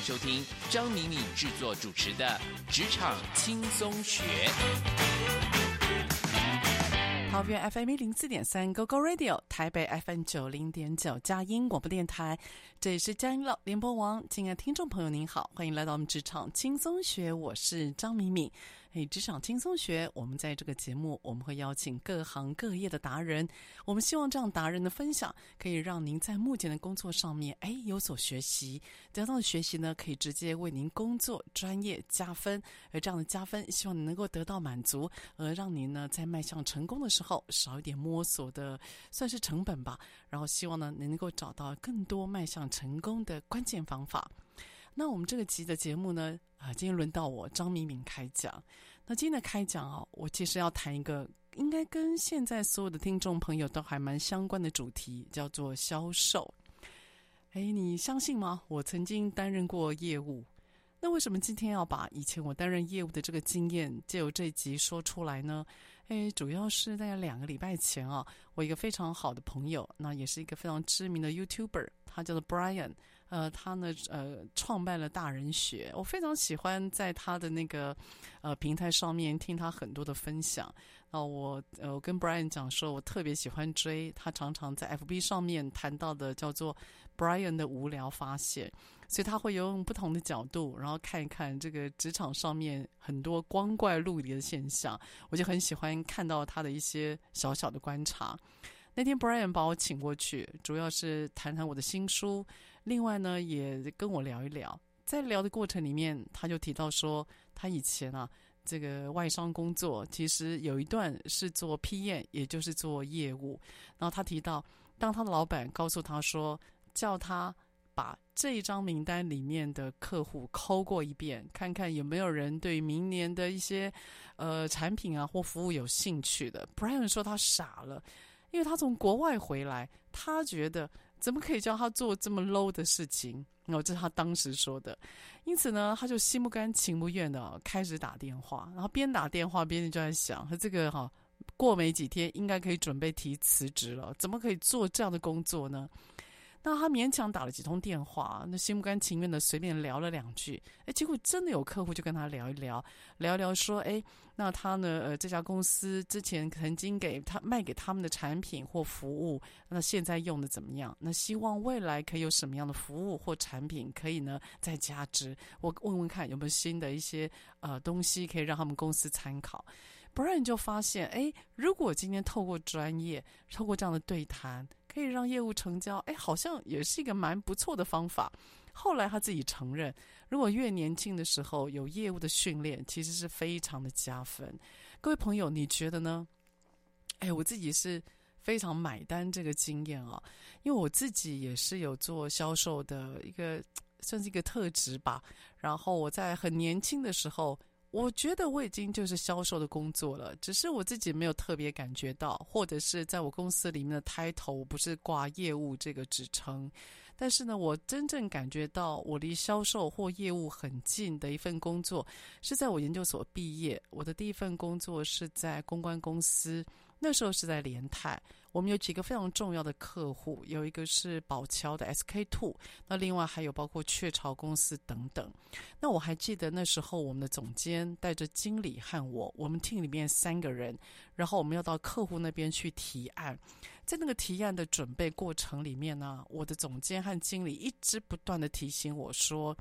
迎收听张敏敏制作主持的《职场轻松学》。桃园 FM 一零四点三 GoGo Radio，台北 FM 九零点九佳音广播电台，这里是佳音老联播网。亲爱听众朋友，您好，欢迎来到我们职场轻松学，我是张敏敏。嘿，职场轻松学，我们在这个节目，我们会邀请各行各业的达人，我们希望这样达人的分享，可以让您在目前的工作上面，哎，有所学习。得到的学习呢，可以直接为您工作专业加分，而这样的加分，希望你能够得到满足，而让您呢，在迈向成功的时候，少一点摸索的，算是成本吧。然后希望呢，您能够找到更多迈向成功的关键方法。那我们这个集的节目呢，啊，今天轮到我张敏敏开讲。那今天的开讲啊，我其实要谈一个应该跟现在所有的听众朋友都还蛮相关的主题，叫做销售。哎，你相信吗？我曾经担任过业务。那为什么今天要把以前我担任业务的这个经验借由这集说出来呢？诶，主要是在两个礼拜前啊，我一个非常好的朋友，那也是一个非常知名的 YouTuber，他叫做 Brian，呃，他呢呃创办了大人学，我非常喜欢在他的那个呃平台上面听他很多的分享。那我呃我跟 Brian 讲说，我特别喜欢追他常常在 FB 上面谈到的叫做 Brian 的无聊发现。所以他会用不同的角度，然后看一看这个职场上面很多光怪陆离的现象，我就很喜欢看到他的一些小小的观察。那天 Brian 把我请过去，主要是谈谈我的新书，另外呢也跟我聊一聊。在聊的过程里面，他就提到说，他以前啊这个外商工作，其实有一段是做 PM，也就是做业务。然后他提到，当他的老板告诉他说，叫他。把这一张名单里面的客户抠过一遍，看看有没有人对明年的一些呃产品啊或服务有兴趣的。Brian 说他傻了，因为他从国外回来，他觉得怎么可以叫他做这么 low 的事情？哦，这是他当时说的。因此呢，他就心不甘情不愿的开始打电话，然后边打电话边就在想，他这个哈、哦、过没几天应该可以准备提辞职了，怎么可以做这样的工作呢？那他勉强打了几通电话，那心不甘情愿的随便聊了两句，哎，结果真的有客户就跟他聊一聊，聊聊说，哎，那他呢，呃，这家公司之前曾经给他卖给他们的产品或服务，那现在用的怎么样？那希望未来可以有什么样的服务或产品可以呢再加值？我问问看有没有新的一些呃东西可以让他们公司参考。不然你就发现，哎，如果今天透过专业，透过这样的对谈。可以让业务成交，哎，好像也是一个蛮不错的方法。后来他自己承认，如果越年轻的时候有业务的训练，其实是非常的加分。各位朋友，你觉得呢？哎，我自己是非常买单这个经验啊，因为我自己也是有做销售的一个，算是一个特质吧。然后我在很年轻的时候。我觉得我已经就是销售的工作了，只是我自己没有特别感觉到，或者是在我公司里面的 title 不是挂业务这个职称，但是呢，我真正感觉到我离销售或业务很近的一份工作，是在我研究所毕业。我的第一份工作是在公关公司，那时候是在联泰。我们有几个非常重要的客户，有一个是宝桥的 SK Two，那另外还有包括雀巢公司等等。那我还记得那时候我们的总监带着经理和我，我们 team 里面三个人，然后我们要到客户那边去提案。在那个提案的准备过程里面呢，我的总监和经理一直不断地提醒我说，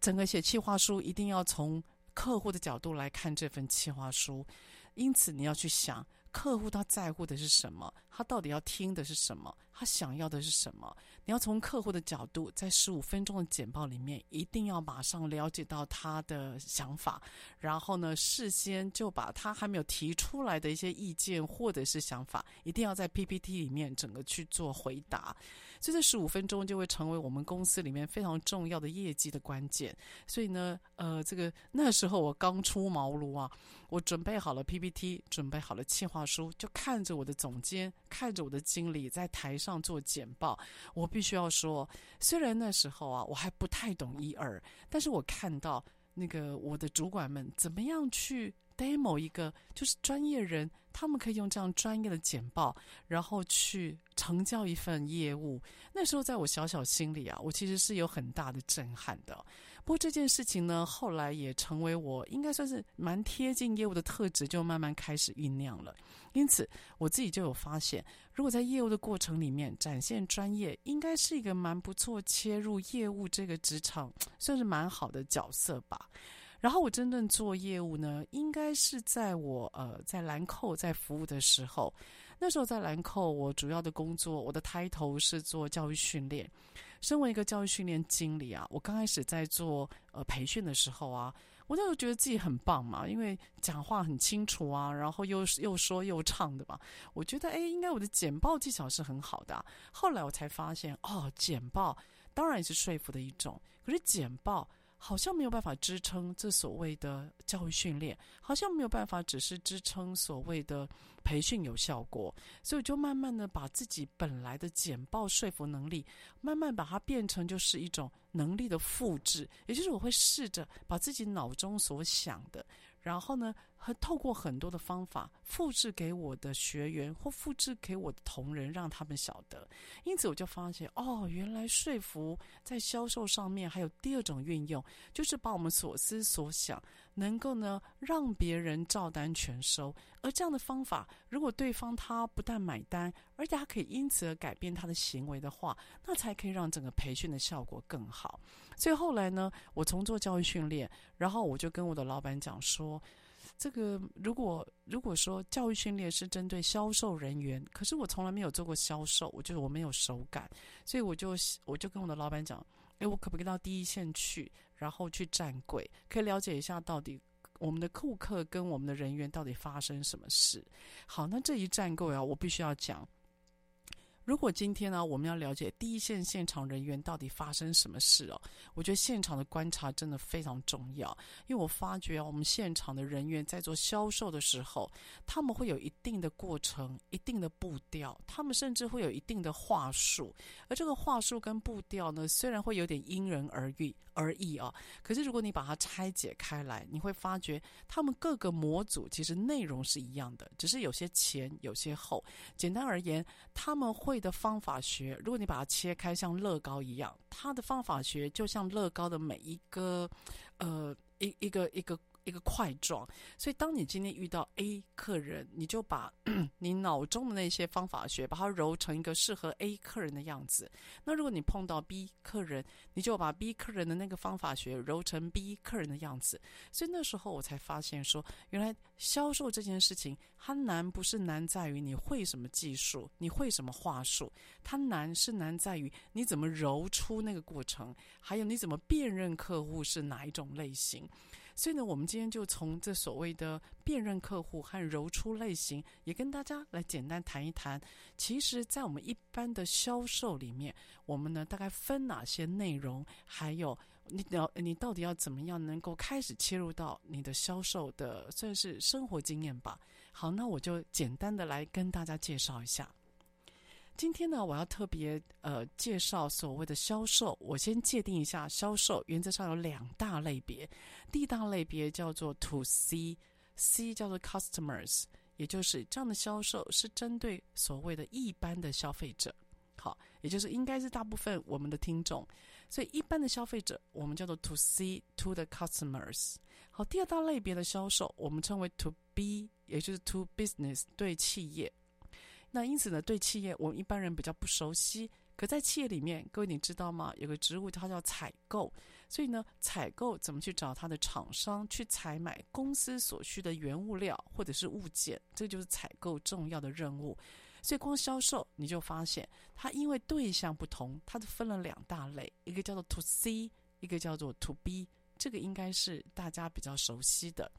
整个写企划书一定要从客户的角度来看这份企划书，因此你要去想。客户他在乎的是什么？他到底要听的是什么？他想要的是什么？你要从客户的角度，在十五分钟的简报里面，一定要马上了解到他的想法，然后呢，事先就把他还没有提出来的一些意见或者是想法，一定要在 PPT 里面整个去做回答。所以这十五分钟就会成为我们公司里面非常重要的业绩的关键。所以呢，呃，这个那时候我刚出茅庐啊，我准备好了 PPT，准备好了企划书，就看着我的总监，看着我的经理在台上做简报。我必须要说，虽然那时候啊，我还不太懂一二，但是我看到那个我的主管们怎么样去 demo 一个，就是专业人。他们可以用这样专业的简报，然后去成交一份业务。那时候，在我小小心里啊，我其实是有很大的震撼的。不过这件事情呢，后来也成为我应该算是蛮贴近业务的特质，就慢慢开始酝酿了。因此，我自己就有发现，如果在业务的过程里面展现专业，应该是一个蛮不错切入业务这个职场，算是蛮好的角色吧。然后我真正做业务呢，应该是在我呃在兰蔻在服务的时候。那时候在兰蔻，我主要的工作，我的 title 是做教育训练。身为一个教育训练经理啊，我刚开始在做呃培训的时候啊，我那时候觉得自己很棒嘛，因为讲话很清楚啊，然后又又说又唱的嘛，我觉得哎，应该我的简报技巧是很好的。后来我才发现，哦，简报当然也是说服的一种，可是简报。好像没有办法支撑这所谓的教育训练，好像没有办法只是支撑所谓的培训有效果，所以我就慢慢的把自己本来的简报说服能力，慢慢把它变成就是一种能力的复制，也就是我会试着把自己脑中所想的。然后呢，和透过很多的方法复制给我的学员或复制给我的同仁，让他们晓得。因此，我就发现哦，原来说服在销售上面还有第二种运用，就是把我们所思所想能够呢让别人照单全收。而这样的方法，如果对方他不但买单，而且他可以因此而改变他的行为的话，那才可以让整个培训的效果更好。所以后来呢，我从做教育训练，然后我就跟我的老板讲说，这个如果如果说教育训练是针对销售人员，可是我从来没有做过销售，我觉得我没有手感，所以我就我就跟我的老板讲，诶，我可不可以到第一线去，然后去站柜，可以了解一下到底我们的顾客跟我们的人员到底发生什么事？好，那这一站柜啊，我必须要讲。如果今天呢，我们要了解第一线现场人员到底发生什么事哦，我觉得现场的观察真的非常重要。因为我发觉啊，我们现场的人员在做销售的时候，他们会有一定的过程、一定的步调，他们甚至会有一定的话术。而这个话术跟步调呢，虽然会有点因人而异而异啊，可是如果你把它拆解开来，你会发觉他们各个模组其实内容是一样的，只是有些前，有些后。简单而言，他们会。的方法学，如果你把它切开，像乐高一样，它的方法学就像乐高的每一个，呃，一一个一个。一个块状，所以当你今天遇到 A 客人，你就把 你脑中的那些方法学，把它揉成一个适合 A 客人的样子。那如果你碰到 B 客人，你就把 B 客人的那个方法学揉成 B 客人的样子。所以那时候我才发现说，原来销售这件事情，它难不是难在于你会什么技术，你会什么话术，它难是难在于你怎么揉出那个过程，还有你怎么辨认客户是哪一种类型。所以呢，我们今天就从这所谓的辨认客户和揉出类型，也跟大家来简单谈一谈。其实，在我们一般的销售里面，我们呢大概分哪些内容，还有你要你到底要怎么样能够开始切入到你的销售的算是生活经验吧。好，那我就简单的来跟大家介绍一下。今天呢，我要特别呃介绍所谓的销售。我先界定一下，销售原则上有两大类别。第一大类别叫做 To C，C 叫做 Customers，也就是这样的销售是针对所谓的一般的消费者。好，也就是应该是大部分我们的听众。所以一般的消费者，我们叫做 To C，To the customers。好，第二大类别的销售，我们称为 To B，也就是 To Business，对企业。那因此呢，对企业我们一般人比较不熟悉。可在企业里面，各位你知道吗？有个职务它叫采购，所以呢，采购怎么去找它的厂商去采买公司所需的原物料或者是物件，这就是采购重要的任务。所以光销售你就发现，它因为对象不同，它就分了两大类，一个叫做 To C，一个叫做 To B。这个应该是大家比较熟悉的。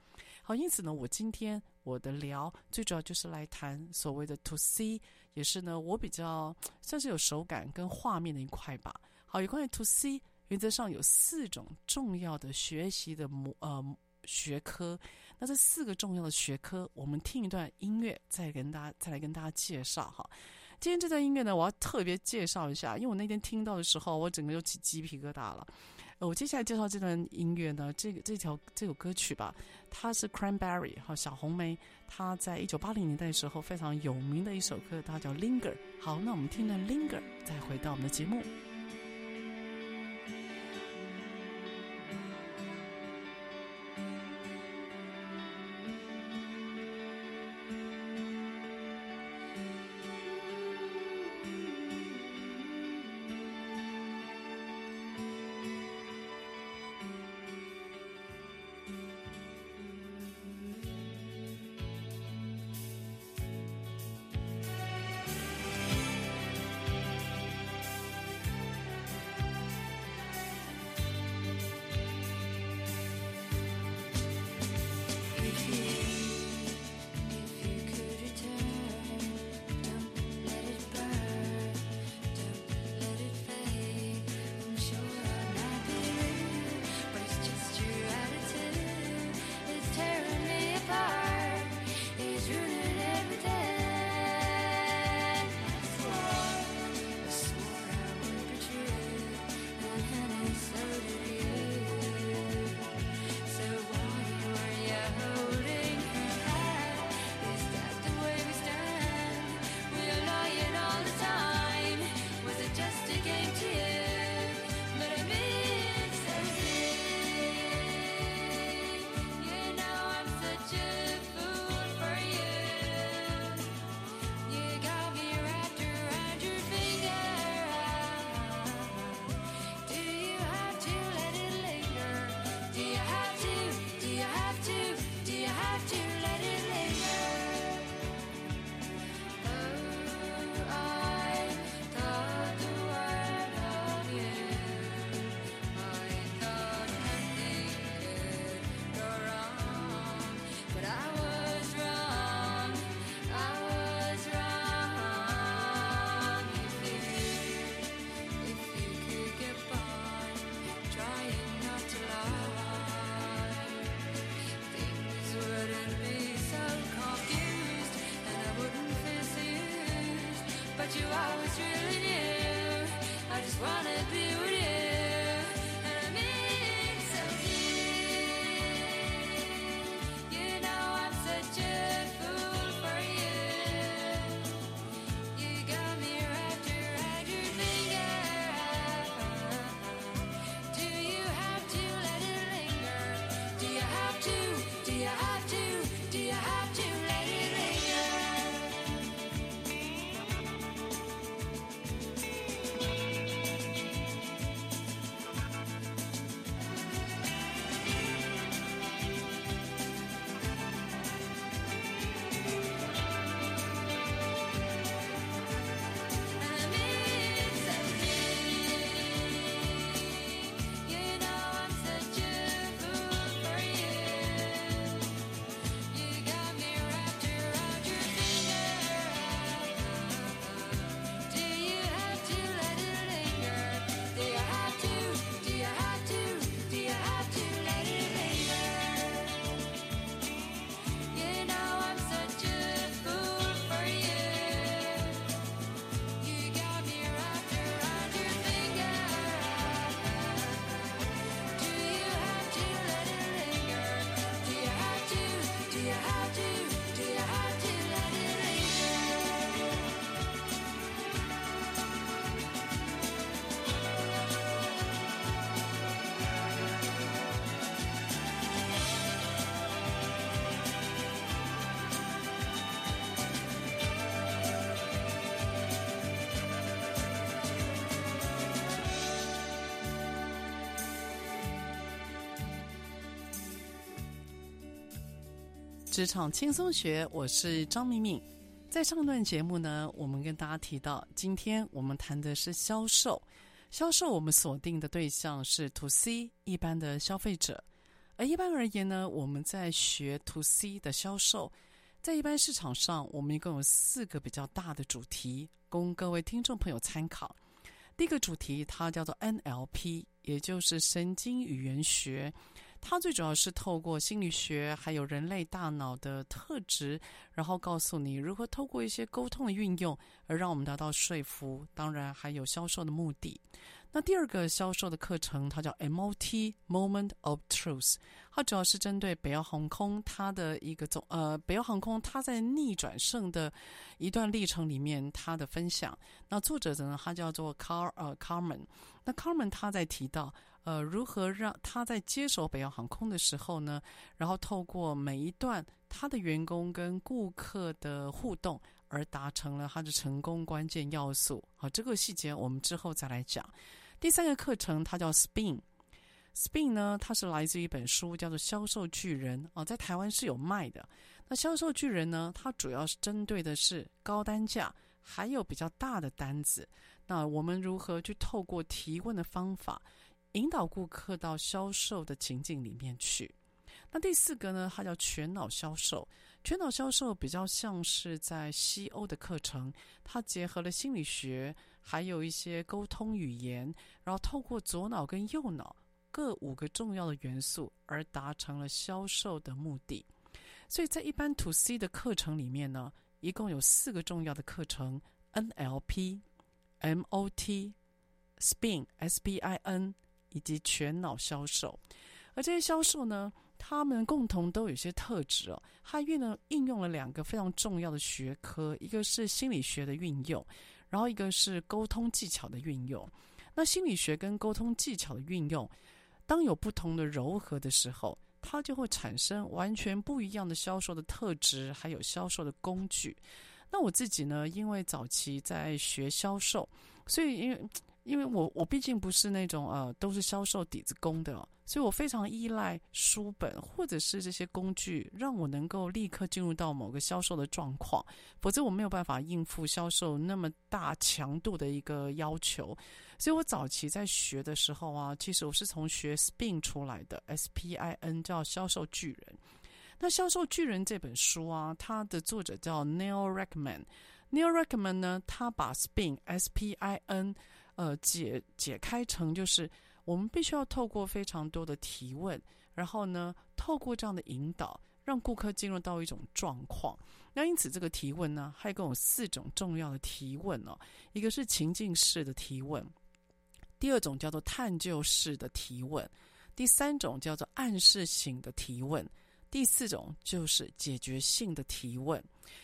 好，因此呢，我今天我的聊最主要就是来谈所谓的 To C，也是呢我比较算是有手感跟画面的一块吧。好，有关于 To C，原则上有四种重要的学习的模呃学科。那这四个重要的学科，我们听一段音乐，再跟大家再来跟大家介绍哈。今天这段音乐呢，我要特别介绍一下，因为我那天听到的时候，我整个就起鸡皮疙瘩了。我接下来介绍这段音乐呢，这个这条这首歌曲吧，它是 Cranberry 哈小红莓，它在一九八零年代时候非常有名的一首歌，它叫 Linger。好，那我们听了 Linger，再回到我们的节目。职场轻松学，我是张敏敏。在上段节目呢，我们跟大家提到，今天我们谈的是销售。销售我们锁定的对象是 To C 一般的消费者。而一般而言呢，我们在学 To C 的销售，在一般市场上，我们一共有四个比较大的主题，供各位听众朋友参考。第一个主题它叫做 NLP，也就是神经语言学。它最主要是透过心理学，还有人类大脑的特质，然后告诉你如何透过一些沟通的运用，而让我们达到说服，当然还有销售的目的。那第二个销售的课程，它叫 MOT（Moment of Truth），它主要是针对北欧航空它的一个总呃，北欧航空它在逆转胜的一段历程里面它的分享。那作者呢，他叫做 Car 呃 Carmen。那 Carmen 他在提到。呃，如何让他在接手北洋航空的时候呢？然后透过每一段他的员工跟顾客的互动，而达成了他的成功关键要素。好，这个细节我们之后再来讲。第三个课程它叫 Spin，Spin 呢，它是来自于一本书，叫做《销售巨人》哦，在台湾是有卖的。那《销售巨人》呢，它主要是针对的是高单价，还有比较大的单子。那我们如何去透过提问的方法，引导顾客到销售的情境里面去。那第四个呢，它叫全脑销售。全脑销售比较像是在西欧的课程，它结合了心理学，还有一些沟通语言，然后透过左脑跟右脑各五个重要的元素，而达成了销售的目的。所以在一般 To C 的课程里面呢，一共有四个重要的课程：NLP、MOT、SPIN、S-P-I-N。以及全脑销售，而这些销售呢，他们共同都有些特质哦。他运呢应用了两个非常重要的学科，一个是心理学的运用，然后一个是沟通技巧的运用。那心理学跟沟通技巧的运用，当有不同的糅合的时候，它就会产生完全不一样的销售的特质，还有销售的工具。那我自己呢，因为早期在学销售，所以因为。因为我我毕竟不是那种呃都是销售底子功的，所以我非常依赖书本或者是这些工具，让我能够立刻进入到某个销售的状况，否则我没有办法应付销售那么大强度的一个要求。所以我早期在学的时候啊，其实我是从学 SPIN 出来的，S P I N 叫销售巨人。那销售巨人这本书啊，它的作者叫 Neil Rackman。Neil Rackman 呢，他把 SPIN S P I N 呃，解解开成就是我们必须要透过非常多的提问，然后呢，透过这样的引导，让顾客进入到一种状况。那因此，这个提问呢，还共有四种重要的提问哦。一个是情境式的提问，第二种叫做探究式的提问，第三种叫做暗示型的提问，第四种就是解决性的提问。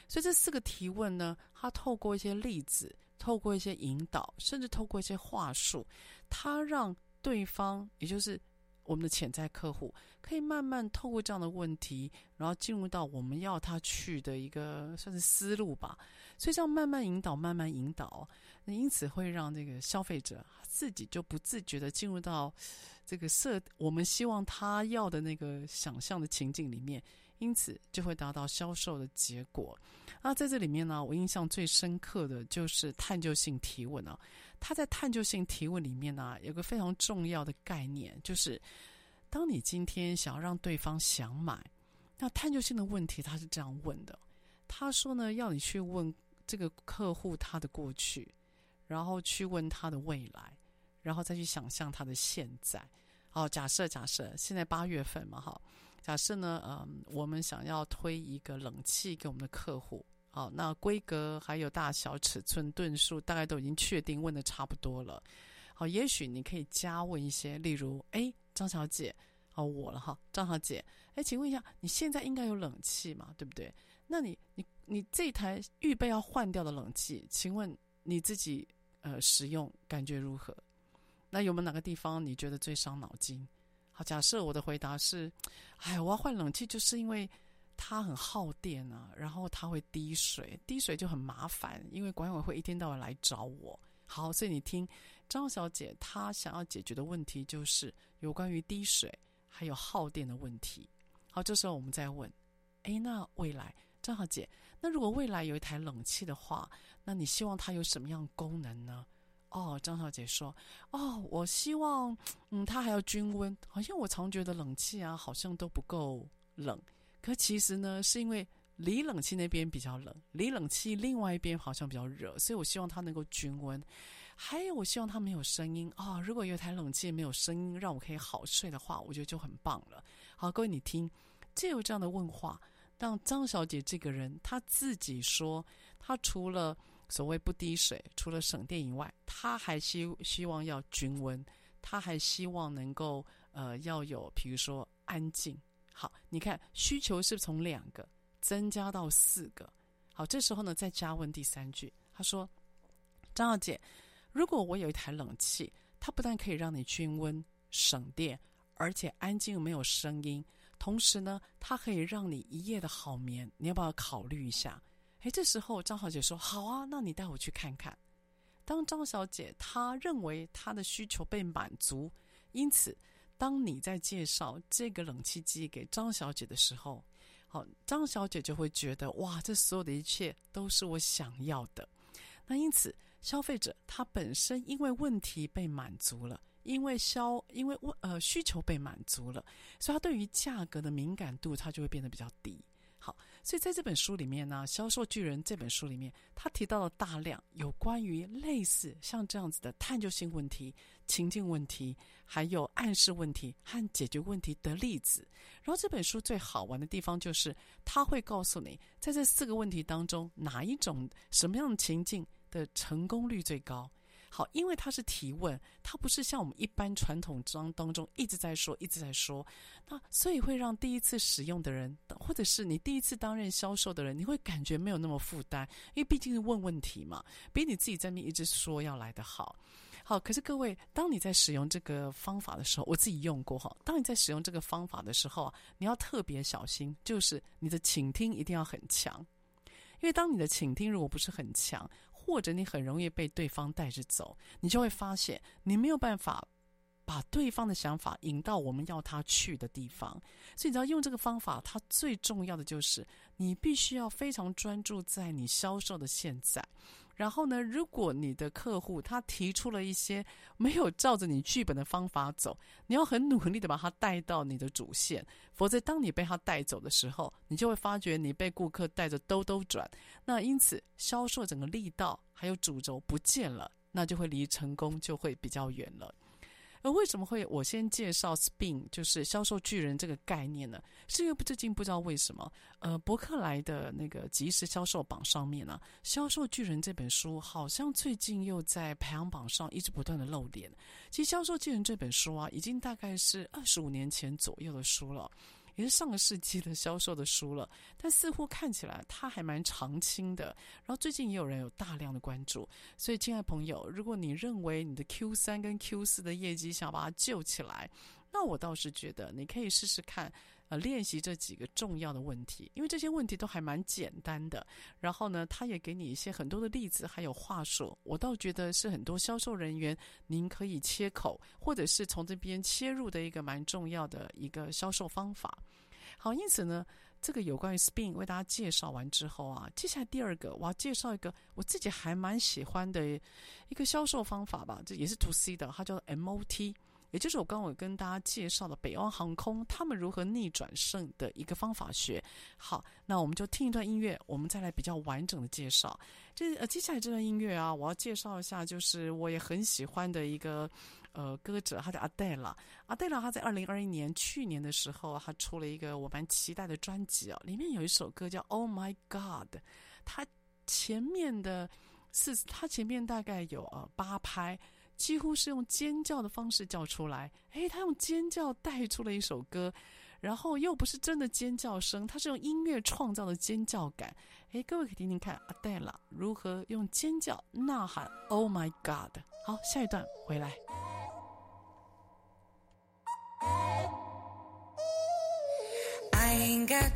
所以这四个提问呢，它透过一些例子。透过一些引导，甚至透过一些话术，他让对方，也就是我们的潜在客户，可以慢慢透过这样的问题，然后进入到我们要他去的一个算是思路吧。所以这样慢慢引导，慢慢引导，那因此会让这个消费者自己就不自觉的进入到这个设我们希望他要的那个想象的情境里面。因此就会达到销售的结果。那在这里面呢，我印象最深刻的就是探究性提问啊。他在探究性提问里面呢，有个非常重要的概念，就是当你今天想要让对方想买，那探究性的问题他是这样问的。他说呢，要你去问这个客户他的过去，然后去问他的未来，然后再去想象他的现在。好，假设假设现在八月份嘛，哈。假设呢，嗯，我们想要推一个冷气给我们的客户，好，那规格还有大小、尺寸、吨数，大概都已经确定，问的差不多了。好，也许你可以加问一些，例如，哎，张小姐，好，我了哈，张小姐，哎，请问一下，你现在应该有冷气嘛？对不对？那你，你，你这台预备要换掉的冷气，请问你自己呃使用感觉如何？那有没有哪个地方你觉得最伤脑筋？好，假设我的回答是，哎，我要换冷气，就是因为它很耗电啊，然后它会滴水，滴水就很麻烦，因为管委会一天到晚来找我。好，所以你听，张小姐她想要解决的问题就是有关于滴水还有耗电的问题。好，这时候我们再问，哎，那未来，张小姐，那如果未来有一台冷气的话，那你希望它有什么样功能呢？哦，张小姐说，哦，我希望，嗯，它还要均温。好像我常觉得冷气啊，好像都不够冷。可其实呢，是因为离冷气那边比较冷，离冷气另外一边好像比较热，所以我希望它能够均温。还有，我希望它没有声音啊、如果有台冷气没有声音，让我可以好睡的话，我觉得就很棒了。好，各位你听，借由这样的问话，让张小姐这个人她自己说，她除了所谓不滴水，除了省电以外，他还希希望要均温，他还希望能够呃要有，比如说安静。好，你看需求是不是从两个增加到四个？好，这时候呢再加问第三句，她说：“张小姐。”如果我有一台冷气，它不但可以让你均温省电，而且安静没有声音，同时呢，它可以让你一夜的好眠。你要不要考虑一下？诶，这时候张小姐说：“好啊，那你带我去看看。”当张小姐她认为她的需求被满足，因此当你在介绍这个冷气机给张小姐的时候，好，张小姐就会觉得哇，这所有的一切都是我想要的。那因此。消费者他本身因为问题被满足了，因为消因为问呃需求被满足了，所以他对于价格的敏感度他就会变得比较低。所以在这本书里面呢，《销售巨人》这本书里面，他提到了大量有关于类似像这样子的探究性问题、情境问题，还有暗示问题和解决问题的例子。然后这本书最好玩的地方就是，他会告诉你，在这四个问题当中，哪一种什么样的情境的成功率最高。好，因为它是提问，它不是像我们一般传统章当中一直在说、一直在说，那所以会让第一次使用的人，或者是你第一次担任销售的人，你会感觉没有那么负担，因为毕竟是问问题嘛，比你自己在那一直说要来得好。好，可是各位，当你在使用这个方法的时候，我自己用过哈。当你在使用这个方法的时候，你要特别小心，就是你的倾听一定要很强，因为当你的倾听如果不是很强，或者你很容易被对方带着走，你就会发现你没有办法把对方的想法引到我们要他去的地方。所以你知道用这个方法，它最重要的就是你必须要非常专注在你销售的现在。然后呢，如果你的客户他提出了一些没有照着你剧本的方法走，你要很努力的把他带到你的主线，否则当你被他带走的时候，你就会发觉你被顾客带着兜兜转。那因此销售整个力道还有主轴不见了，那就会离成功就会比较远了。而为什么会我先介绍 SPIN，就是销售巨人这个概念呢？是因为最近不知道为什么，呃，伯克莱的那个即时销售榜上面呢，《销售巨人》这本书好像最近又在排行榜上一直不断的露脸。其实，《销售巨人》这本书啊，已经大概是二十五年前左右的书了。也是上个世纪的销售的书了，但似乎看起来它还蛮长青的。然后最近也有人有大量的关注，所以亲爱朋友，如果你认为你的 Q 三跟 Q 四的业绩想把它救起来，那我倒是觉得你可以试试看。呃，练习这几个重要的问题，因为这些问题都还蛮简单的。然后呢，他也给你一些很多的例子，还有话术。我倒觉得是很多销售人员您可以切口，或者是从这边切入的一个蛮重要的一个销售方法。好，因此呢，这个有关于 SPIN 为大家介绍完之后啊，接下来第二个我要介绍一个我自己还蛮喜欢的一个销售方法吧，这也是 To C 的，它叫做 MOT。也就是我刚刚有跟大家介绍的北欧航空，他们如何逆转胜的一个方法学。好，那我们就听一段音乐，我们再来比较完整的介绍。这呃，接下来这段音乐啊，我要介绍一下，就是我也很喜欢的一个呃歌者，他叫阿黛拉。阿黛拉他在二零二一年去年的时候，他出了一个我蛮期待的专辑啊，里面有一首歌叫《Oh My God》，他前面的是他前面大概有呃八拍。几乎是用尖叫的方式叫出来，诶，他用尖叫带出了一首歌，然后又不是真的尖叫声，他是用音乐创造的尖叫感。诶，各位可以听听看，阿黛拉如何用尖叫呐喊 “Oh my God”。好，下一段回来。I ain't got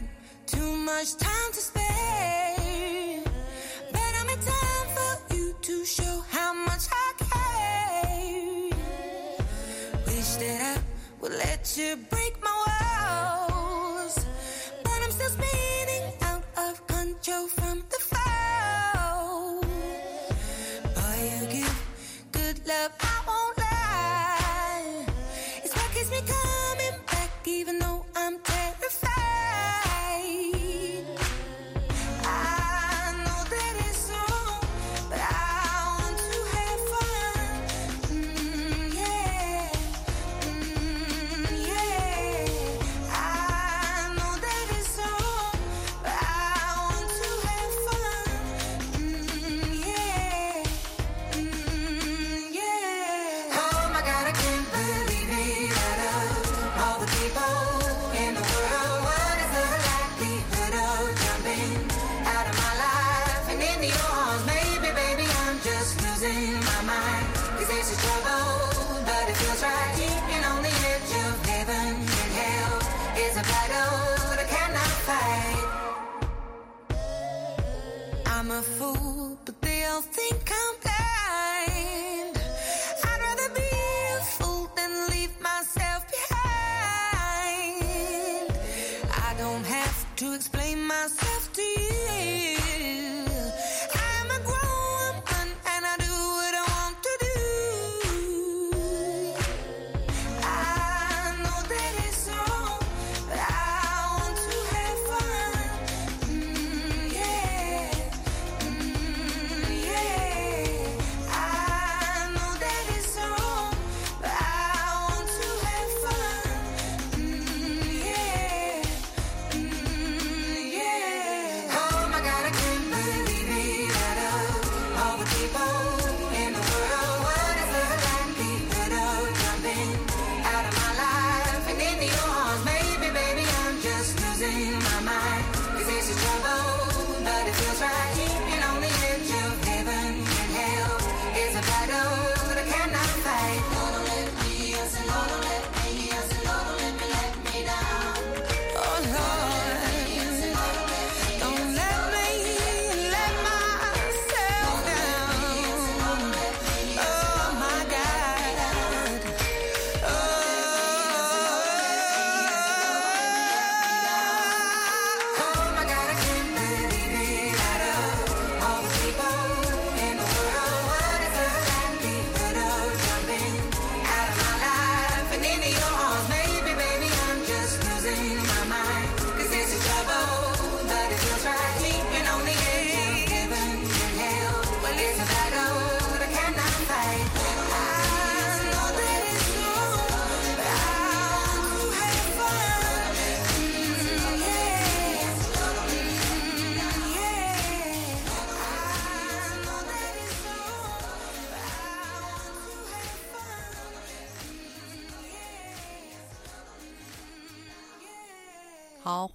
too much time to spare, you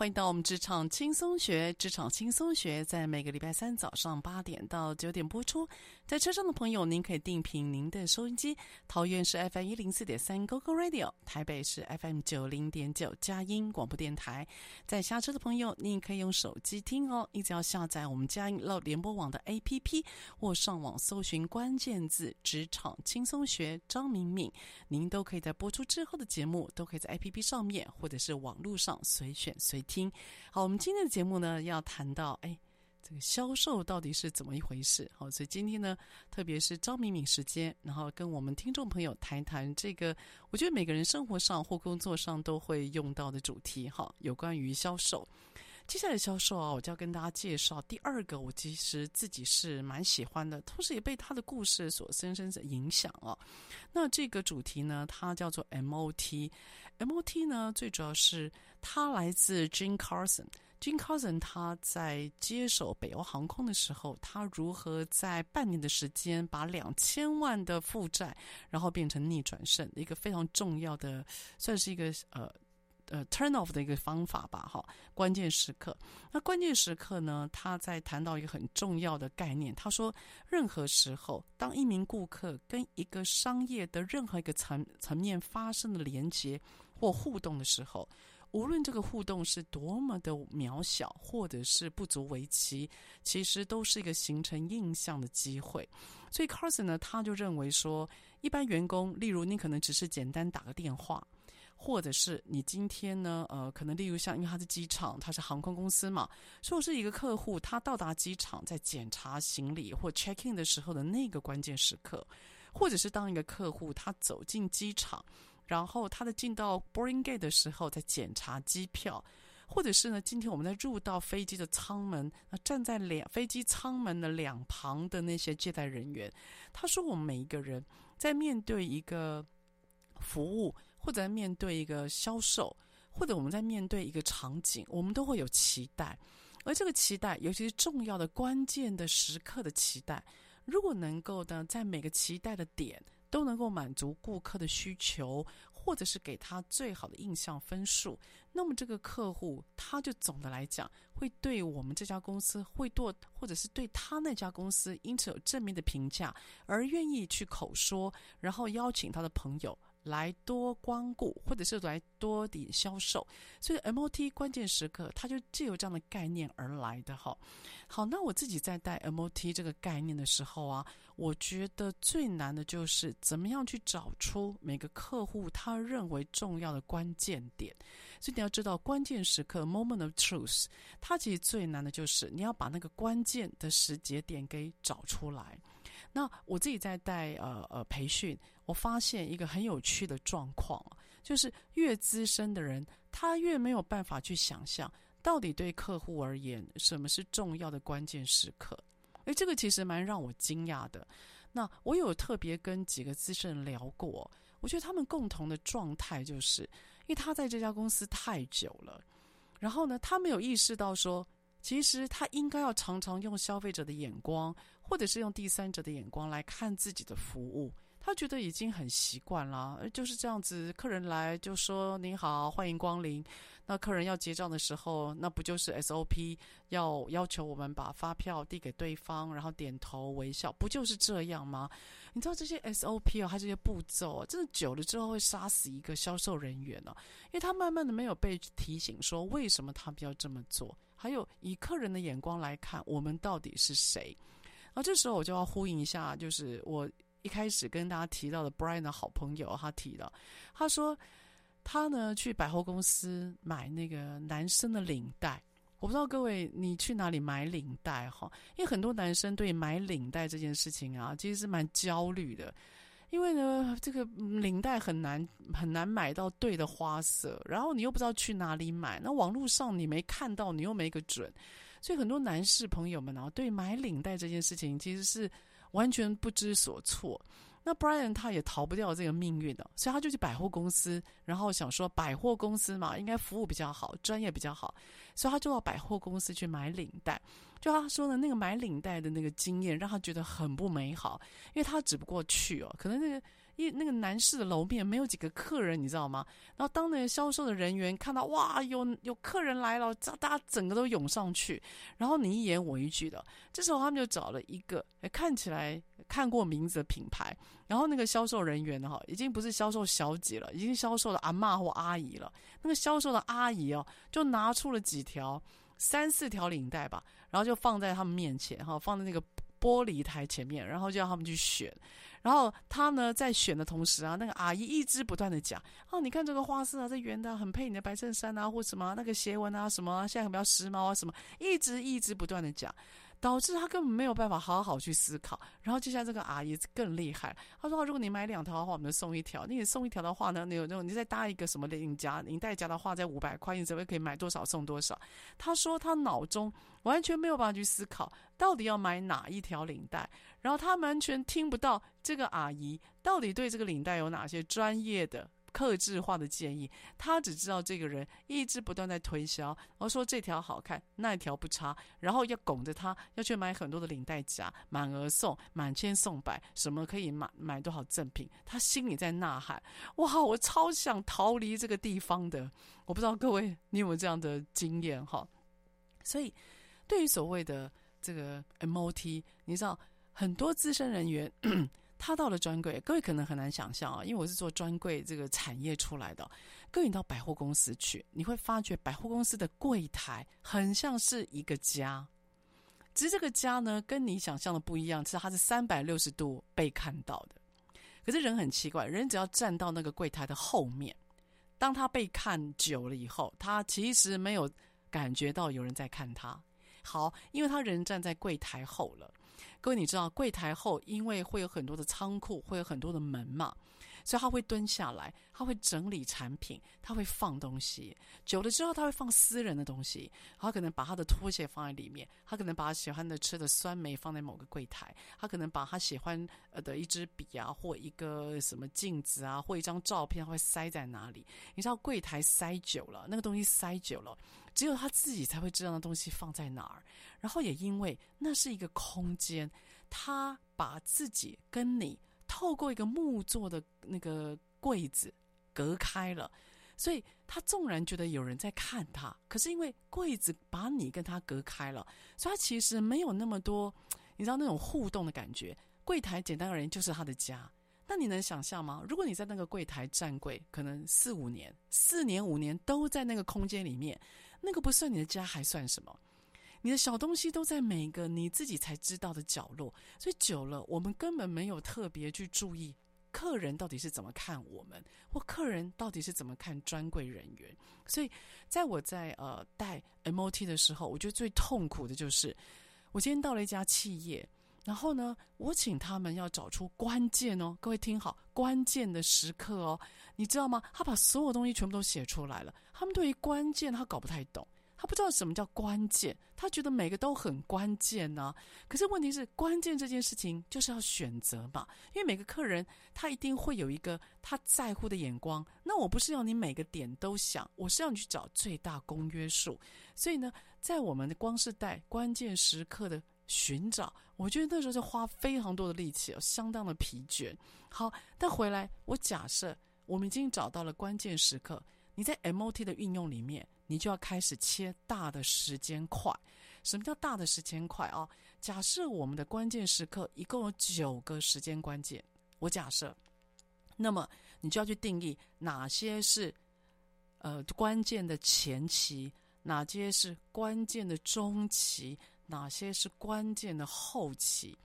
欢迎到我们职场轻松学。职场轻松学在每个礼拜三早上八点到九点播出。在车上的朋友，您可以定频您的收音机。桃园是 FM 一零四点三 GoGo Radio，台北是 FM 九零点九佳音广播电台。在下车的朋友，您可以用手机听哦。你只要下载我们佳音乐联播网的 APP，或上网搜寻关键字“职场轻松学”张敏敏，您都可以在播出之后的节目，都可以在 APP 上面或者是网络上随选随听。听好，我们今天的节目呢，要谈到哎。这个销售到底是怎么一回事？好，所以今天呢，特别是张敏敏时间，然后跟我们听众朋友谈一谈这个，我觉得每个人生活上或工作上都会用到的主题，哈，有关于销售。接下来销售啊，我就要跟大家介绍第二个，我其实自己是蛮喜欢的，同时也被他的故事所深深的影响啊。那这个主题呢，它叫做 MOT。MOT 呢，最主要是它来自 Jim Carson。Jim Carson 他在接手北欧航空的时候，他如何在半年的时间把两千万的负债，然后变成逆转胜，一个非常重要的，算是一个呃呃 turn off 的一个方法吧，哈，关键时刻。那关键时刻呢，他在谈到一个很重要的概念，他说，任何时候，当一名顾客跟一个商业的任何一个层层面发生的连接或互动的时候。无论这个互动是多么的渺小，或者是不足为奇，其实都是一个形成印象的机会。所以 Carson 呢，他就认为说，一般员工，例如你可能只是简单打个电话，或者是你今天呢，呃，可能例如像因为他是机场，他是航空公司嘛，所以我是一个客户，他到达机场在检查行李或 check in 的时候的那个关键时刻，或者是当一个客户他走进机场。然后他在进到 boarding gate 的时候，在检查机票，或者是呢，今天我们在入到飞机的舱门，那站在两飞机舱门的两旁的那些接待人员，他说，我们每一个人在面对一个服务，或者面对一个销售，或者我们在面对一个场景，我们都会有期待，而这个期待，尤其是重要的关键的时刻的期待，如果能够呢，在每个期待的点。都能够满足顾客的需求，或者是给他最好的印象分数，那么这个客户他就总的来讲会对我们这家公司会多，或者是对他那家公司因此有正面的评价，而愿意去口说，然后邀请他的朋友来多光顾，或者是来多点销售，所以 MOT 关键时刻，它就借由这样的概念而来的哈。好，那我自己在带 MOT 这个概念的时候啊，我觉得最难的就是怎么样去找出每个客户他认为重要的关键点。所以你要知道，关键时刻 （moment of truth），它其实最难的就是你要把那个关键的时节点给找出来。那我自己在带呃呃培训，我发现一个很有趣的状况，就是越资深的人，他越没有办法去想象，到底对客户而言，什么是重要的关键时刻。诶，这个其实蛮让我惊讶的。那我有特别跟几个资深聊过，我觉得他们共同的状态就是，因为他在这家公司太久了，然后呢，他没有意识到说，其实他应该要常常用消费者的眼光。或者是用第三者的眼光来看自己的服务，他觉得已经很习惯了，就是这样子。客人来就说“您好，欢迎光临”。那客人要结账的时候，那不就是 SOP 要要求我们把发票递给对方，然后点头微笑，不就是这样吗？你知道这些 SOP 啊，它这些步骤啊，真的久了之后会杀死一个销售人员呢，因为他慢慢的没有被提醒说为什么他们要这么做，还有以客人的眼光来看，我们到底是谁？然后这时候我就要呼应一下，就是我一开始跟大家提到的 Brian 的好朋友，他提到，他说他呢去百货公司买那个男生的领带。我不知道各位你去哪里买领带哈？因为很多男生对买领带这件事情啊，其实是蛮焦虑的，因为呢这个领带很难很难买到对的花色，然后你又不知道去哪里买，那网络上你没看到，你又没个准。所以很多男士朋友们啊，对买领带这件事情其实是完全不知所措。那 Brian 他也逃不掉这个命运的，所以他就去百货公司，然后想说百货公司嘛，应该服务比较好，专业比较好，所以他就到百货公司去买领带。就他说的那个买领带的那个经验，让他觉得很不美好，因为他只不过去哦，可能那个。一那个男士的楼面没有几个客人，你知道吗？然后当那个销售的人员看到哇，有有客人来了，大家整个都涌上去，然后你一言我一句的，这时候他们就找了一个看起来看过名字的品牌，然后那个销售人员哈，已经不是销售小姐了，已经销售的阿妈或阿姨了。那个销售的阿姨哦，就拿出了几条三四条领带吧，然后就放在他们面前哈，放在那个玻璃台前面，然后就让他们去选。然后他呢，在选的同时啊，那个阿姨一直不断的讲：“哦，你看这个花色啊，这圆的很配你的白衬衫啊，或什么那个斜纹啊，什么现在很比较时髦啊，什么一直一直不断的讲，导致他根本没有办法好好去思考。然后接下来这个阿姨更厉害，她说：如果你买两条的话，我们就送一条；你送一条的话呢，你有那种你再搭一个什么领夹、领带夹的话，在五百块，你只会可以买多少送多少。他说他脑中完全没有办法去思考，到底要买哪一条领带。”然后他完全听不到这个阿姨到底对这个领带有哪些专业的、克制化的建议，他只知道这个人一直不断在推销，然后说这条好看，那条不差，然后要拱着他要去买很多的领带夹，满额送、满千送百，什么可以买买多少赠品，他心里在呐喊：哇，我超想逃离这个地方的！我不知道各位你有没有这样的经验哈？所以对于所谓的这个 MOT，你知道？很多资深人员，他到了专柜，各位可能很难想象啊，因为我是做专柜这个产业出来的。各位你到百货公司去，你会发觉百货公司的柜台很像是一个家，只是这个家呢，跟你想象的不一样，其实它是三百六十度被看到的。可是人很奇怪，人只要站到那个柜台的后面，当他被看久了以后，他其实没有感觉到有人在看他。好，因为他人站在柜台后了。各位，你知道柜台后，因为会有很多的仓库，会有很多的门嘛，所以他会蹲下来，他会整理产品，他会放东西。久了之后，他会放私人的东西，他可能把他的拖鞋放在里面，他可能把喜欢的吃的酸梅放在某个柜台，他可能把他喜欢呃的一支笔啊，或一个什么镜子啊，或一张照片，会塞在哪里？你知道柜台塞久了，那个东西塞久了。只有他自己才会知道那东西放在哪儿，然后也因为那是一个空间，他把自己跟你透过一个木做的那个柜子隔开了，所以他纵然觉得有人在看他，可是因为柜子把你跟他隔开了，所以他其实没有那么多，你知道那种互动的感觉。柜台简单而言就是他的家。那你能想象吗？如果你在那个柜台站柜，可能四五年、四年、五年都在那个空间里面，那个不算你的家，还算什么？你的小东西都在每个你自己才知道的角落，所以久了，我们根本没有特别去注意客人到底是怎么看我们，或客人到底是怎么看专柜人员。所以，在我在呃带 MOT 的时候，我觉得最痛苦的就是，我今天到了一家企业。然后呢，我请他们要找出关键哦，各位听好，关键的时刻哦，你知道吗？他把所有东西全部都写出来了。他们对于关键他搞不太懂，他不知道什么叫关键，他觉得每个都很关键呢、可是问题是，关键这件事情就是要选择嘛，因为每个客人他一定会有一个他在乎的眼光。那我不是要你每个点都想，我是要你去找最大公约数。所以呢，在我们的光是带关键时刻的。寻找，我觉得那时候就花非常多的力气，相当的疲倦。好，但回来，我假设我们已经找到了关键时刻，你在 MOT 的运用里面，你就要开始切大的时间块。什么叫大的时间块啊？假设我们的关键时刻一共有九个时间关键，我假设，那么你就要去定义哪些是呃关键的前期，哪些是关键的中期。哪些是关键的后期？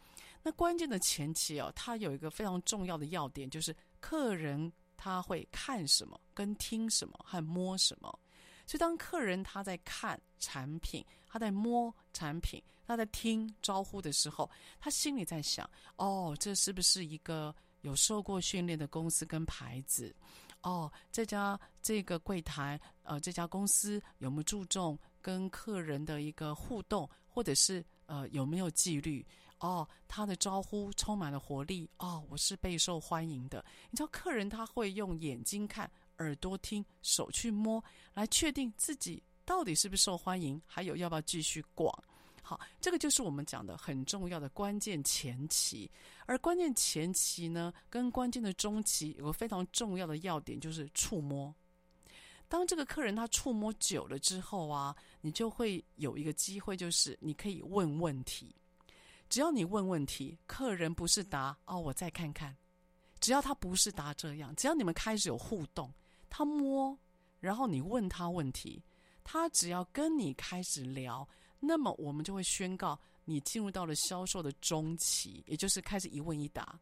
那关键的前期哦，它有一个非常重要的要点，就是客人他会看什么、跟听什么和摸什么。所以当客人他在看产品、他在摸产品、他在听招呼的时候，他心里在想：哦，这是不是一个有受过训练的公司跟牌子？哦，这家这个柜台，呃，这家公司有没有注重跟客人的一个互动？或者是呃有没有纪律哦？他的招呼充满了活力哦，我是备受欢迎的。你知道客人他会用眼睛看、耳朵听、手去摸，来确定自己到底是不是受欢迎，还有要不要继续逛。好，这个就是我们讲的很重要的关键前期。而关键前期呢，跟关键的中期有个非常重要的要点，就是触摸。当这个客人他触摸久了之后啊，你就会有一个机会，就是你可以问问题。只要你问问题，客人不是答哦，我再看看。只要他不是答这样，只要你们开始有互动，他摸，然后你问他问题，他只要跟你开始聊，那么我们就会宣告你进入到了销售的中期，也就是开始一问一答。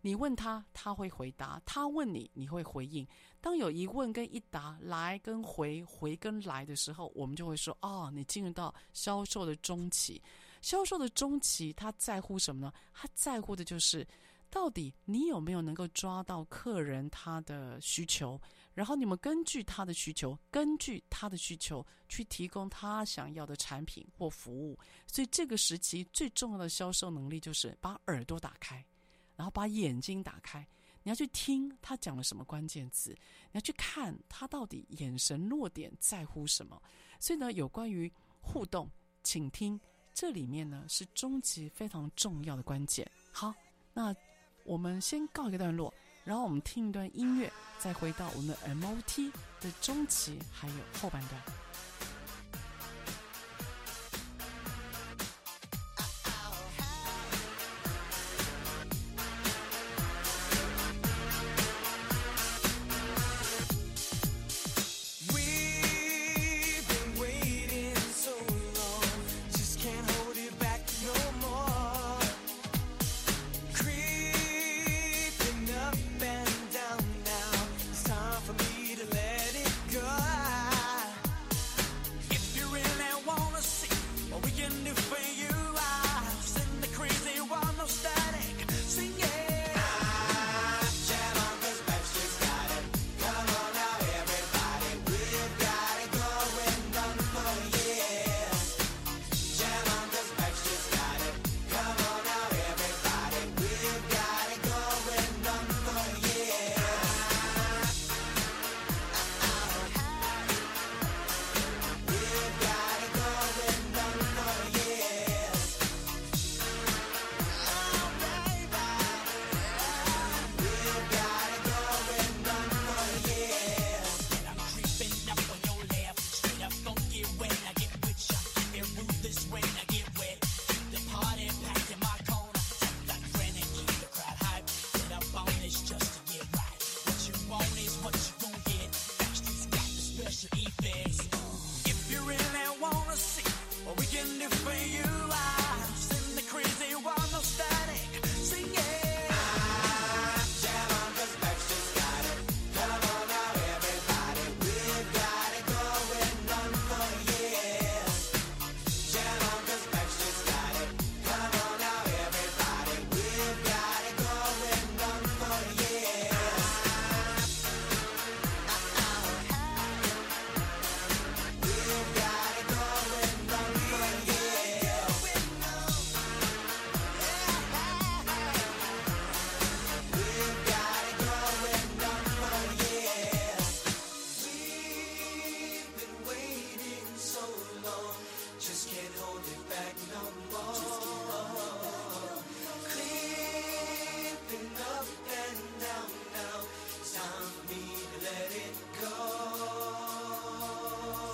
你问他，他会回答；他问你，你会回应。当有一问跟一答，来跟回，回跟来的时候，我们就会说：哦，你进入到销售的中期。销售的中期，他在乎什么呢？他在乎的就是，到底你有没有能够抓到客人他的需求，然后你们根据他的需求，根据他的需求去提供他想要的产品或服务。所以这个时期最重要的销售能力就是把耳朵打开。然后把眼睛打开，你要去听他讲了什么关键词，你要去看他到底眼神落点在乎什么。所以呢，有关于互动，请听这里面呢是终极非常重要的关键。好，那我们先告一个段落，然后我们听一段音乐，再回到我们的 MOT 的中期还有后半段。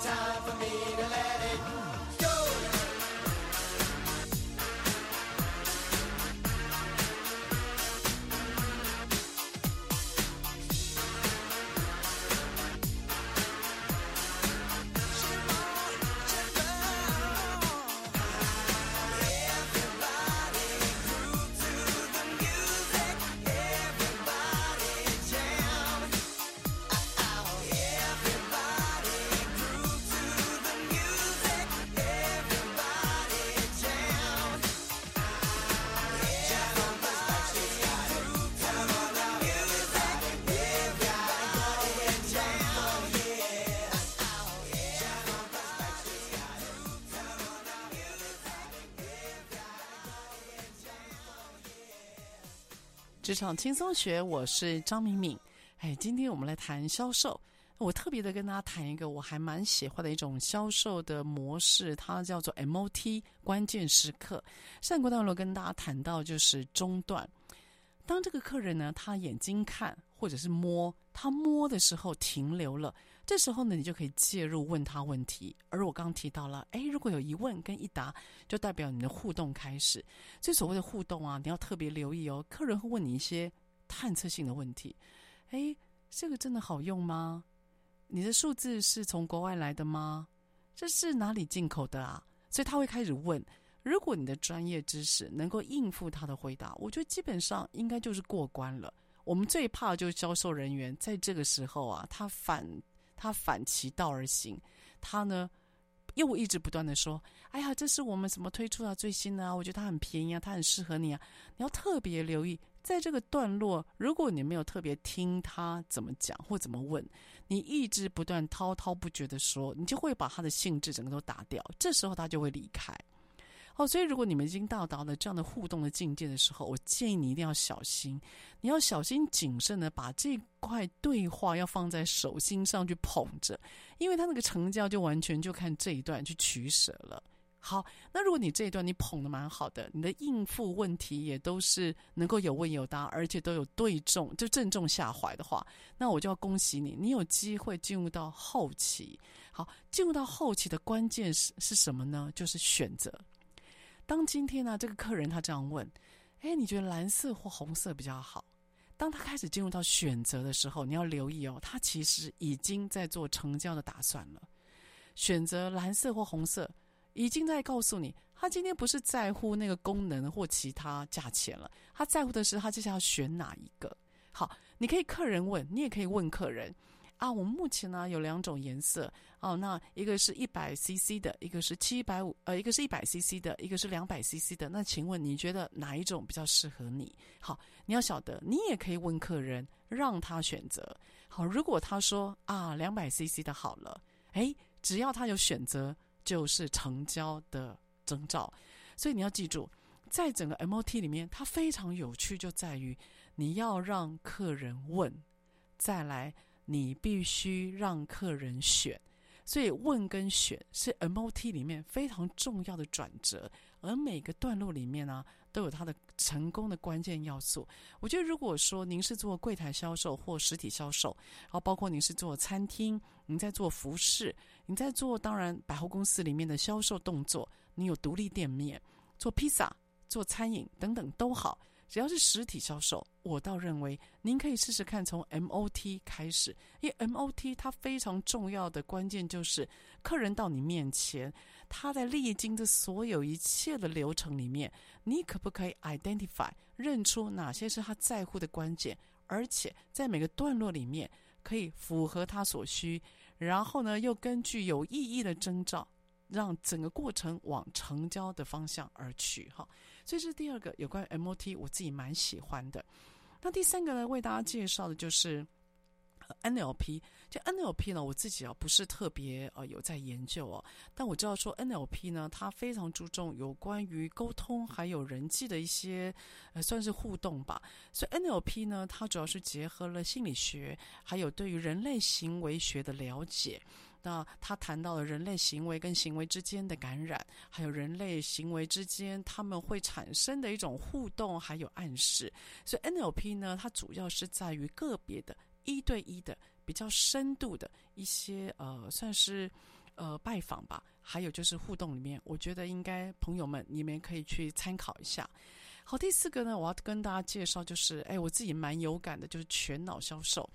Time for me to let it 职场轻松学》，我是张敏敏。哎，今天我们来谈销售。我特别的跟大家谈一个我还蛮喜欢的一种销售的模式，它叫做 MOT 关键时刻。上个段落跟大家谈到就是中断。当这个客人呢，他眼睛看或者是摸，他摸的时候停留了，这时候呢，你就可以介入问他问题。而我刚刚提到了，哎，如果有疑问跟一答，就代表你的互动开始。所以所谓的互动啊，你要特别留意哦。客人会问你一些探测性的问题，哎，这个真的好用吗？你的数字是从国外来的吗？这是哪里进口的啊？所以他会开始问。如果你的专业知识能够应付他的回答，我觉得基本上应该就是过关了。我们最怕就是销售人员在这个时候啊，他反他反其道而行，他呢又一直不断的说：“哎呀，这是我们什么推出的最新的啊？我觉得它很便宜啊，它很适合你啊。”你要特别留意，在这个段落，如果你没有特别听他怎么讲或怎么问，你一直不断滔滔不绝的说，你就会把他的兴致整个都打掉。这时候他就会离开。哦，所以如果你们已经到达了这样的互动的境界的时候，我建议你一定要小心，你要小心谨慎的把这块对话要放在手心上去捧着，因为他那个成交就完全就看这一段去取舍了。好，那如果你这一段你捧得蛮好的，你的应付问题也都是能够有问有答，而且都有对中，就正中下怀的话，那我就要恭喜你，你有机会进入到后期。好，进入到后期的关键是是什么呢？就是选择。当今天呢，这个客人他这样问：“哎，你觉得蓝色或红色比较好？”当他开始进入到选择的时候，你要留意哦，他其实已经在做成交的打算了。选择蓝色或红色，已经在告诉你，他今天不是在乎那个功能或其他价钱了，他在乎的是他接下来要选哪一个。好，你可以客人问，你也可以问客人。啊，我们目前呢有两种颜色哦，那一个是一百 CC 的，一个是七百五，呃，一个是一百 CC 的，一个是两百 CC 的。那请问你觉得哪一种比较适合你？好，你要晓得，你也可以问客人，让他选择。好，如果他说啊，两百 CC 的好了，诶，只要他有选择，就是成交的征兆。所以你要记住，在整个 MOT 里面，它非常有趣，就在于你要让客人问，再来。你必须让客人选，所以问跟选是 MOT 里面非常重要的转折，而每个段落里面呢，都有它的成功的关键要素。我觉得，如果说您是做柜台销售或实体销售，然后包括您是做餐厅，您在做服饰，您在做当然百货公司里面的销售动作，你有独立店面，做披萨、做餐饮等等都好。只要是实体销售，我倒认为您可以试试看从 MOT 开始，因为 MOT 它非常重要的关键就是客人到你面前，他在历经的所有一切的流程里面，你可不可以 identify 认出哪些是他在乎的关键，而且在每个段落里面可以符合他所需，然后呢又根据有意义的征兆，让整个过程往成交的方向而去，哈。所以这是第二个有关 MOT，我自己蛮喜欢的。那第三个呢，为大家介绍的就是 NLP。就 NLP 呢，我自己啊不是特别呃有在研究哦，但我知道说 NLP 呢，它非常注重有关于沟通还有人际的一些呃算是互动吧。所以 NLP 呢，它主要是结合了心理学，还有对于人类行为学的了解。那他谈到了人类行为跟行为之间的感染，还有人类行为之间他们会产生的一种互动，还有暗示。所以 NLP 呢，它主要是在于个别的、一对一的、比较深度的一些呃，算是呃拜访吧，还有就是互动里面，我觉得应该朋友们你们可以去参考一下。好，第四个呢，我要跟大家介绍就是，哎，我自己蛮有感的，就是全脑销售。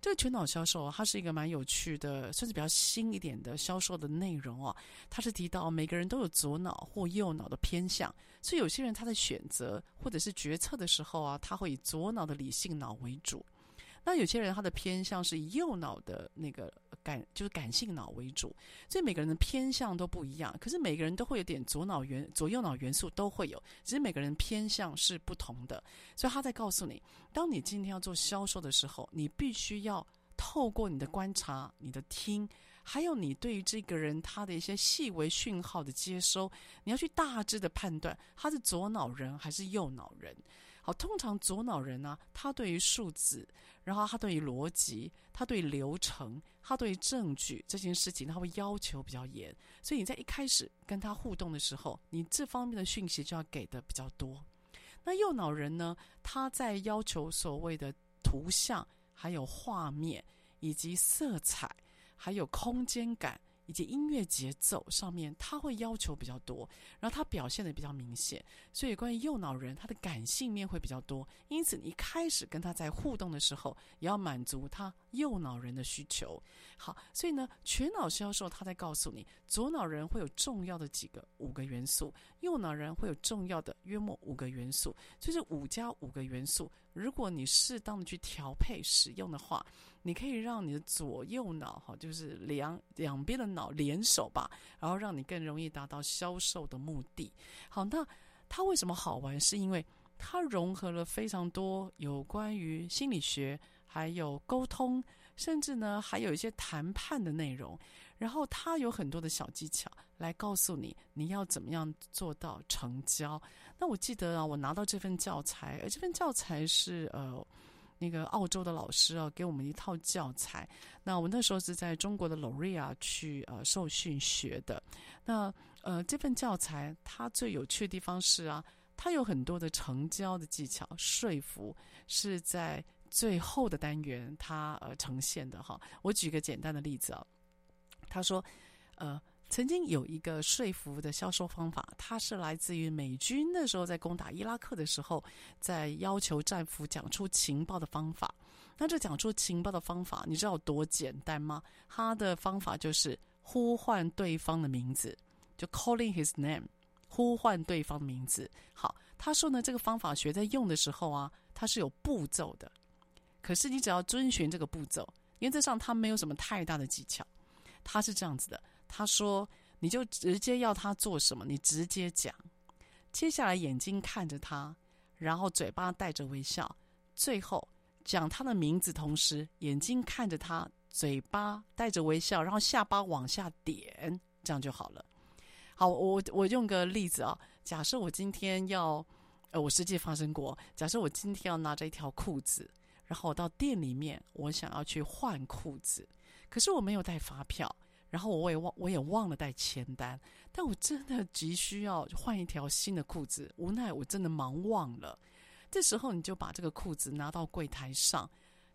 这个全脑销售，它是一个蛮有趣的，甚至比较新一点的销售的内容哦。它是提到每个人都有左脑或右脑的偏向，所以有些人他在选择或者是决策的时候啊，他会以左脑的理性脑为主。那有些人他的偏向是以右脑的那个感，就是感性脑为主，所以每个人的偏向都不一样。可是每个人都会有点左脑元、左右脑元素都会有，只是每个人偏向是不同的。所以他在告诉你，当你今天要做销售的时候，你必须要透过你的观察、你的听，还有你对于这个人他的一些细微讯号的接收，你要去大致的判断他是左脑人还是右脑人。好，通常左脑人呢、他对于数字，然后他对于逻辑，他对流程，他对证据这件事情，他会要求比较严。所以你在一开始跟他互动的时候，你这方面的讯息就要给的比较多。那右脑人呢，他在要求所谓的图像，还有画面，以及色彩，还有空间感。以及音乐节奏上面，他会要求比较多，然后他表现得比较明显，所以关于右脑人，他的感性面会比较多。因此，你一开始跟他在互动的时候，也要满足他右脑人的需求。好，所以呢，全脑销售他在告诉你，左脑人会有重要的几个五个元素，右脑人会有重要的约莫五个元素，就是五加五个元素。如果你适当的去调配使用的话，你可以让你的左右脑哈，就是两两边的脑联手吧，然后让你更容易达到销售的目的。好，那它为什么好玩？是因为它融合了非常多有关于心理学，还有沟通，甚至呢还有一些谈判的内容。然后他有很多的小技巧来告诉你你要怎么样做到成交。那我记得啊，我拿到这份教材，而这份教材是呃那个澳洲的老师啊给我们一套教材。那我那时候是在中国的 Loria 去呃受训学的。那呃这份教材它最有趣的地方是啊，它有很多的成交的技巧，说服是在最后的单元它呃呈现的哈。我举个简单的例子啊。他说：“呃，曾经有一个说服的销售方法，它是来自于美军那时候在攻打伊拉克的时候，在要求战俘讲出情报的方法。那这讲出情报的方法，你知道有多简单吗？他的方法就是呼唤对方的名字，就 calling his name，呼唤对方的名字。好，他说呢，这个方法学在用的时候啊，它是有步骤的。可是你只要遵循这个步骤，原则上它没有什么太大的技巧。”他是这样子的，他说：“你就直接要他做什么，你直接讲。接下来眼睛看着他，然后嘴巴带着微笑，最后讲他的名字，同时眼睛看着他，嘴巴带着微笑，然后下巴往下点，这样就好了。好，我我用个例子啊，假设我今天要，呃，我实际发生过，假设我今天要拿着一条裤子，然后我到店里面，我想要去换裤子。”可是我没有带发票，然后我也忘，我也忘了带签单，但我真的急需要换一条新的裤子，无奈我真的忙忘了。这时候你就把这个裤子拿到柜台上，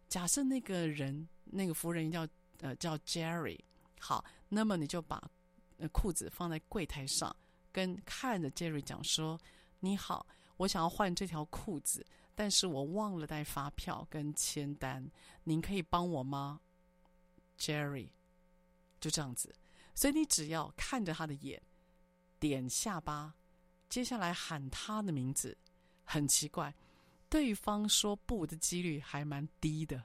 假设那个人那个服务人叫呃叫 Jerry，好，那么你就把裤子放在柜台上，跟看着 Jerry 讲说：“你好，我想要换这条裤子，但是我忘了带发票跟签单，您可以帮我吗？” Jerry，就这样子，所以你只要看着他的眼，点下巴，接下来喊他的名字，很奇怪，对方说不的几率还蛮低的。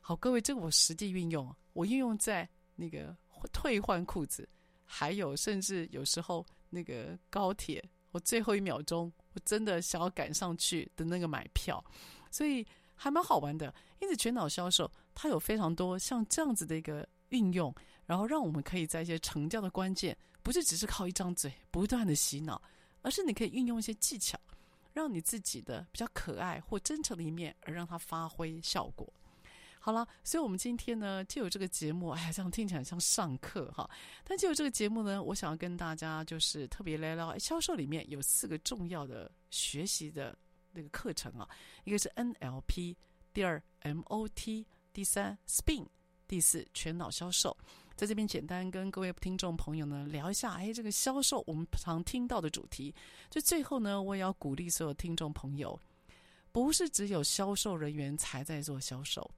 好，各位，这个我实际运用，我运用在那个退换裤子，还有甚至有时候那个高铁，我最后一秒钟，我真的想要赶上去的那个买票，所以。还蛮好玩的，因此全脑销售它有非常多像这样子的一个运用，然后让我们可以在一些成交的关键，不是只是靠一张嘴不断的洗脑，而是你可以运用一些技巧，让你自己的比较可爱或真诚的一面，而让它发挥效果。好了，所以我们今天呢，就有这个节目，哎，这样听起来像上课哈，但就有这个节目呢，我想要跟大家就是特别聊聊销售里面有四个重要的学习的。那个课程啊，一个是 NLP，第二 MOT，第三 SPIN，第四全脑销售。在这边简单跟各位听众朋友呢聊一下，哎，这个销售我们常听到的主题。就最后呢，我也要鼓励所有听众朋友，不是只有销售人员才在做销售。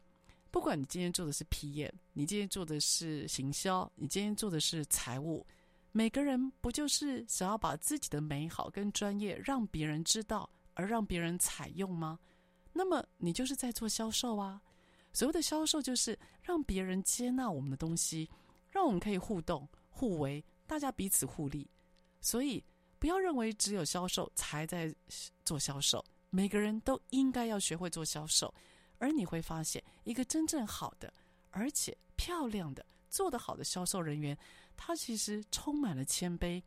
不管你今天做的是 PM，你今天做的是行销，你今天做的是财务，每个人不就是想要把自己的美好跟专业让别人知道，而让别人采用吗？那么你就是在做销售啊。所谓的销售就是让别人接纳我们的东西。让我们可以互动、互为，大家彼此互利。所以，不要认为只有销售才在做销售，每个人都应该要学会做销售。而你会发现，一个真正好的、而且漂亮的、做得好的销售人员，他其实充满了谦卑，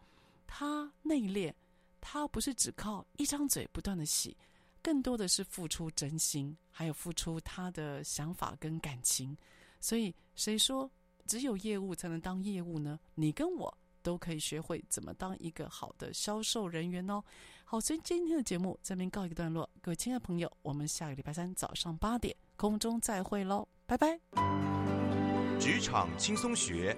他内敛，他不是只靠一张嘴不断的洗，更多的是付出真心，还有付出他的想法跟感情。所以，谁说？只有业务才能当业务呢？你跟我都可以学会怎么当一个好的销售人员哦。好，所以今天的节目这边告一个段落。各位亲爱的朋友，我们下个礼拜三早上八点空中再会喽，拜拜。职场轻松学，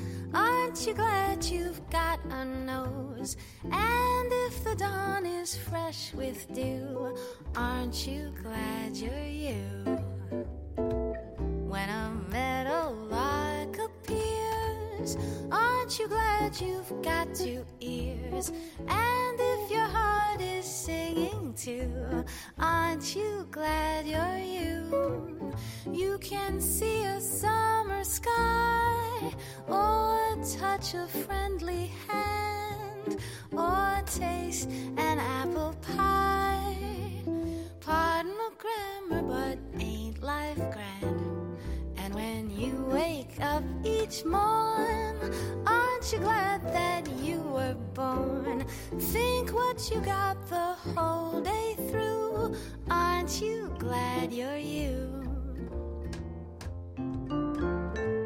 aren't you glad you've got a nose? And if the dawn is fresh with dew, aren't you glad you're you? When a meadowlark appears, aren't you glad you've got two ears? And if your singing too, aren't you glad you're you? You can see a summer sky, or touch a friendly hand, or taste an apple pie. Pardon the grammar, but ain't life grand? And when you wake up each morn, you glad that you were born? Think what you got the whole day through. Aren't you glad you're you? you